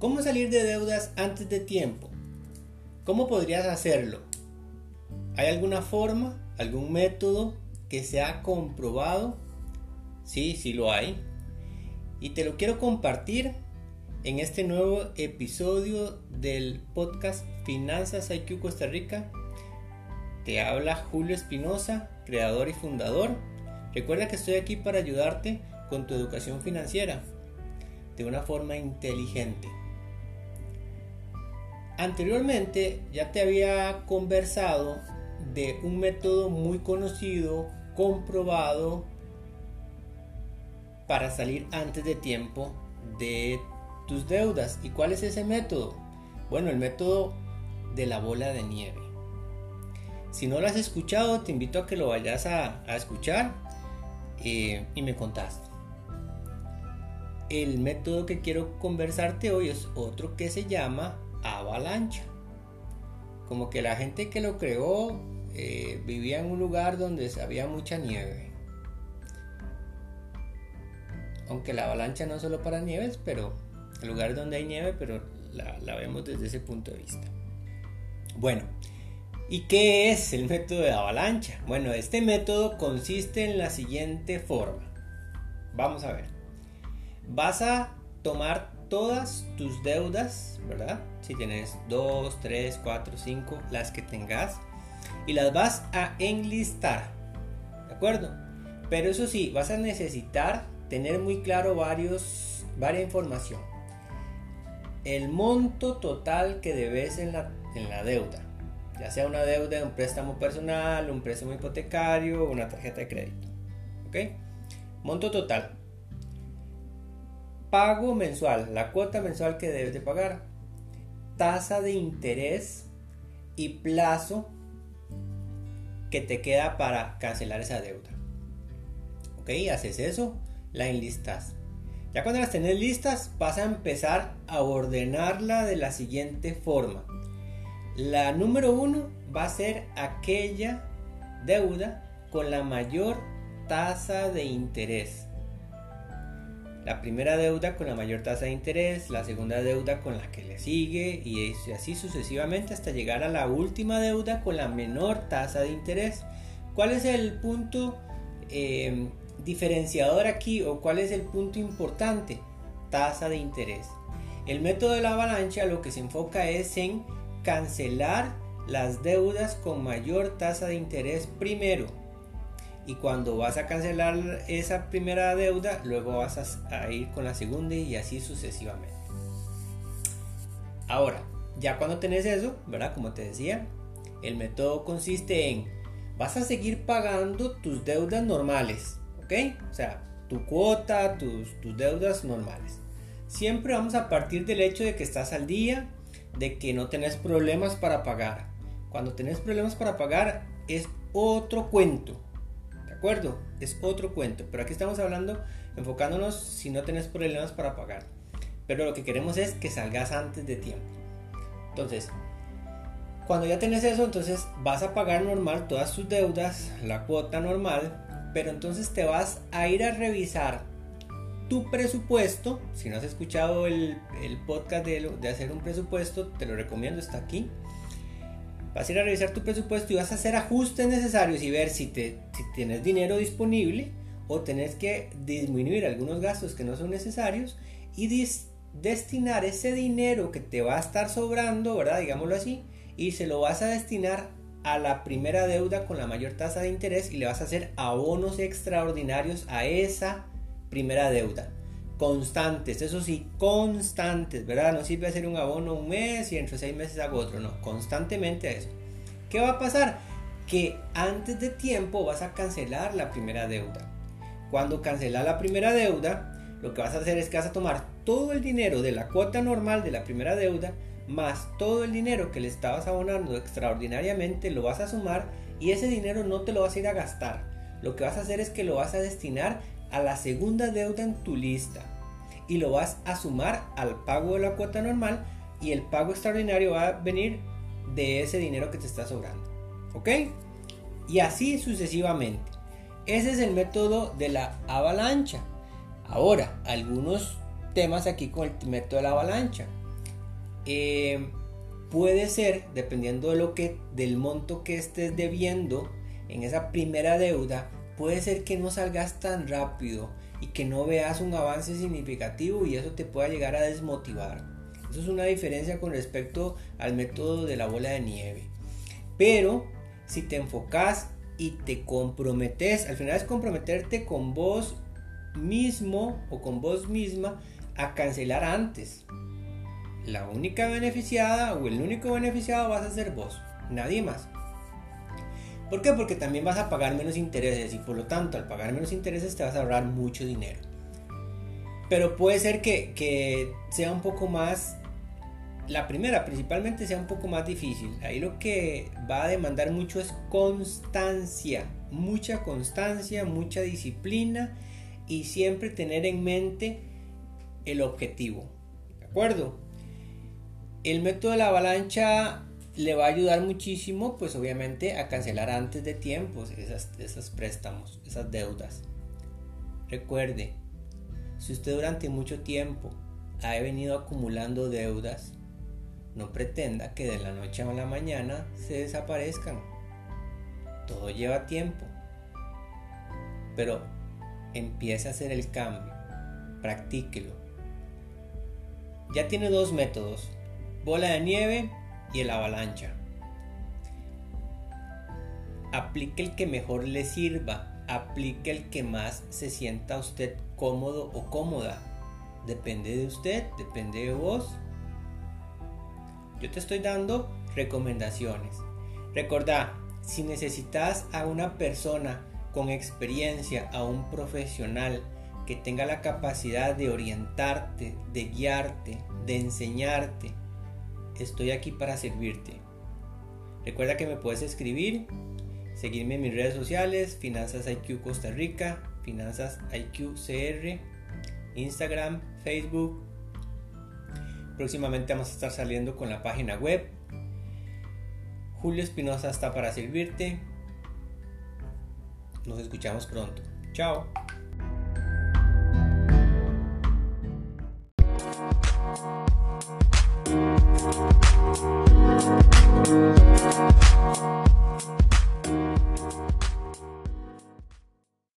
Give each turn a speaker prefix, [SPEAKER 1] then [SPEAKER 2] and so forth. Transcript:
[SPEAKER 1] ¿Cómo salir de deudas antes de tiempo? ¿Cómo podrías hacerlo? ¿Hay alguna forma, algún método que se ha comprobado? Sí, sí lo hay. Y te lo quiero compartir en este nuevo episodio del podcast Finanzas IQ Costa Rica. Te habla Julio Espinosa, creador y fundador. Recuerda que estoy aquí para ayudarte con tu educación financiera de una forma inteligente. Anteriormente ya te había conversado de un método muy conocido, comprobado, para salir antes de tiempo de tus deudas. ¿Y cuál es ese método? Bueno, el método de la bola de nieve. Si no lo has escuchado, te invito a que lo vayas a, escuchar eh, y me contaste. El método que quiero conversarte hoy es otro que se llama avalancha. Como que la gente que lo creó eh, vivía en un lugar donde había mucha nieve aunque la avalancha no es solo para nieves, pero el lugar donde hay nieve, pero la, vemos desde ese punto de vista. Bueno, ¿y qué es el método de avalancha? Bueno, este método consiste en la siguiente forma. Vamos a ver. Vas a tomar todas tus deudas, ¿verdad? Si tienes 2, 3, 4, 5, las que tengas, y las vas a enlistar, ¿de acuerdo? Pero eso sí, vas a necesitar tener muy claro varios, varias información. El monto total que debes en la, en la deuda, ya sea una deuda de un préstamo personal, un préstamo hipotecario una tarjeta de crédito. ¿Ok? Monto total. Pago mensual, la cuota mensual que debes de pagar. Tasa de interés y plazo que te queda para cancelar esa deuda. ¿Ok? Haces eso la enlistas. Ya cuando las tenés listas, vas a empezar a ordenarla de la siguiente forma. La número uno va a ser aquella deuda con la mayor tasa de interés. La primera deuda con la mayor tasa de interés, la segunda deuda con la que le sigue y así sucesivamente hasta llegar a la última deuda con la menor tasa de interés. ¿Cuál es el punto eh, diferenciador aquí o cuál es el punto importante? Tasa de interés. El método de la avalancha lo que se enfoca es en cancelar las deudas con mayor tasa de interés primero. Y cuando vas a cancelar esa primera deuda, luego vas a, ir con la segunda y así sucesivamente. Ahora, ya cuando tenés eso, ¿verdad? Como te decía, el método consiste en vas a seguir pagando tus deudas normales o sea, tu cuota, tus, tus deudas normales. Siempre vamos a partir del hecho de que estás al día, de que no tenés problemas para pagar. Cuando tenés problemas para pagar es otro cuento. Es otro cuento. Pero aquí estamos hablando, enfocándonos si no tenés problemas para pagar. Pero lo que queremos es que salgas antes de tiempo. Entonces, cuando ya tenés eso, entonces vas a pagar normal todas tus deudas, la cuota normal, pero entonces te vas a ir a revisar tu presupuesto. Si no has escuchado el, podcast de, de, hacer un presupuesto, te lo recomiendo, está aquí. Vas a ir a revisar tu presupuesto y vas a hacer ajustes necesarios y ver si, te, si tienes dinero disponible o tenés que disminuir algunos gastos que no son necesarios y destinar ese dinero que te va a estar sobrando, ¿verdad? Digámoslo así, y se lo vas a destinar a la primera deuda con la mayor tasa de interés y le vas a hacer abonos extraordinarios a esa primera deuda. Constantes, eso sí, constantes, ¿verdad? No sirve hacer un abono un mes y entre seis meses hago otro, no, constantemente eso. ¿Qué va a pasar? Que antes de tiempo vas a cancelar la primera deuda. Cuando cancelas la primera deuda, lo que vas a hacer es que vas a tomar todo el dinero de la cuota normal de la primera deuda, más todo el dinero que le estabas abonando extraordinariamente lo vas a sumar y ese dinero no te lo vas a ir a gastar. Lo que vas a hacer es que lo vas a destinar a la segunda deuda en tu lista y lo vas a sumar al pago de la cuota normal y el pago extraordinario va a venir de ese dinero que te está sobrando. ¿Ok? Y así sucesivamente. Ese es el método de la avalancha. Ahora, algunos temas aquí con el método de la avalancha. eh, puede ser, dependiendo de lo que, del monto que estés debiendo en esa primera deuda, puede ser que no salgas tan rápido y que no veas un avance significativo y eso te pueda llegar a desmotivar. Eso es una diferencia con respecto al método de la bola de nieve. Pero si te enfocas y te comprometes, al final es comprometerte con vos mismo o con vos misma a cancelar antes. La única beneficiada o el único beneficiado vas a ser vos, nadie más. ¿Por qué? Porque también vas a pagar menos intereses y por lo tanto al pagar menos intereses te vas a ahorrar mucho dinero. Pero puede ser que, sea un poco más la primera principalmente sea un poco más difícil. Ahí lo que va a demandar mucho es constancia, mucha constancia, mucha disciplina y siempre tener en mente el objetivo. ¿De acuerdo? El método de la avalancha le va a ayudar muchísimo, pues obviamente, a cancelar antes de tiempo esas, préstamos, esas deudas. Recuerde, si usted durante mucho tiempo ha venido acumulando deudas, no pretenda que de la noche a la mañana se desaparezcan. Todo lleva tiempo. Pero empiece a hacer el cambio. Practíquelo. Ya tiene dos métodos. Bola de nieve y el avalancha. Aplique el que mejor le sirva. Aplique el que más se sienta usted cómodo o cómoda. Depende de usted, depende de vos yo te estoy dando recomendaciones. Recordá, si necesitas a una persona con experiencia, a un profesional que tenga la capacidad de orientarte, de guiarte, de enseñarte, estoy aquí para servirte. Recuerda que me puedes escribir, seguirme en mis redes sociales, Finanzas IQ Costa Rica, Finanzas IQ CR, Instagram, Facebook, Próximamente vamos a estar saliendo con la página web. Julio Espinosa está para servirte. Nos escuchamos pronto. Chao.